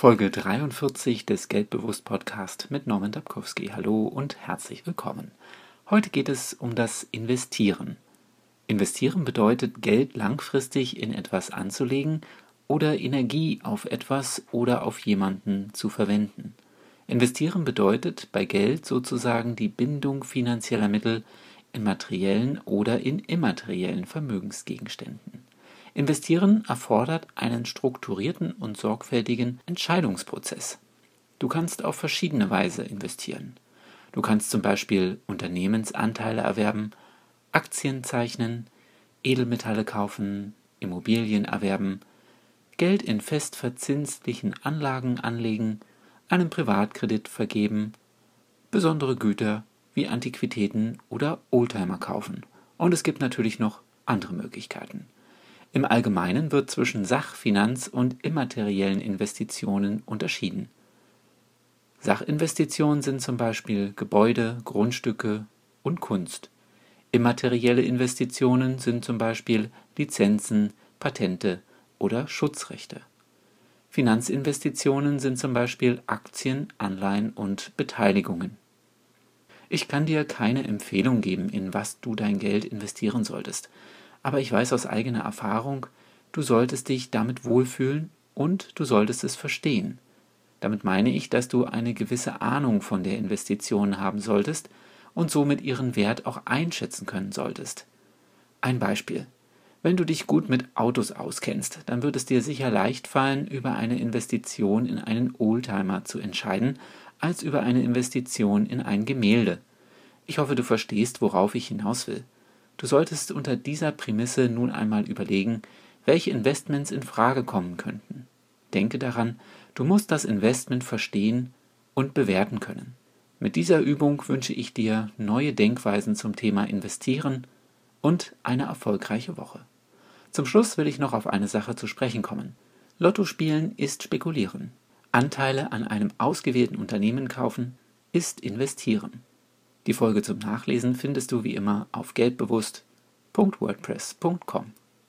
Folge 43 des Geldbewusst Podcast mit Norman Dabkowski. Hallo und herzlich willkommen. Heute geht es um das Investieren. Investieren bedeutet, Geld langfristig in etwas anzulegen oder Energie auf etwas oder auf jemanden zu verwenden. Investieren bedeutet bei Geld sozusagen die Bindung finanzieller Mittel in materiellen oder in immateriellen Vermögensgegenständen. Investieren erfordert einen strukturierten und sorgfältigen Entscheidungsprozess. Du kannst auf verschiedene Weise investieren. Du kannst zum Beispiel Unternehmensanteile erwerben, Aktien zeichnen, Edelmetalle kaufen, Immobilien erwerben, Geld in festverzinslichen Anlagen anlegen, einen Privatkredit vergeben, besondere Güter wie Antiquitäten oder Oldtimer kaufen. Und es gibt natürlich noch andere Möglichkeiten. Im Allgemeinen wird zwischen Sach-, Finanz- und immateriellen Investitionen unterschieden. Sachinvestitionen sind zum Beispiel Gebäude, Grundstücke und Kunst. Immaterielle Investitionen sind zum Beispiel Lizenzen, Patente oder Schutzrechte. Finanzinvestitionen sind zum Beispiel Aktien, Anleihen und Beteiligungen. Ich kann dir keine Empfehlung geben, in was du dein Geld investieren solltest aber ich weiß aus eigener Erfahrung, du solltest dich damit wohlfühlen und du solltest es verstehen. Damit meine ich, dass du eine gewisse Ahnung von der Investition haben solltest und somit ihren Wert auch einschätzen können solltest. Ein Beispiel. Wenn du dich gut mit Autos auskennst, dann wird es dir sicher leicht fallen, über eine Investition in einen Oldtimer zu entscheiden, als über eine Investition in ein Gemälde. Ich hoffe, du verstehst, worauf ich hinaus will. Du solltest unter dieser Prämisse nun einmal überlegen, welche Investments in Frage kommen könnten. Denke daran, du musst das Investment verstehen und bewerten können. Mit dieser Übung wünsche ich dir neue Denkweisen zum Thema Investieren und eine erfolgreiche Woche. Zum Schluss will ich noch auf eine Sache zu sprechen kommen. Lotto spielen ist spekulieren. Anteile an einem ausgewählten Unternehmen kaufen ist investieren. Die Folge zum Nachlesen findest du wie immer auf geldbewusst.wordpress.com.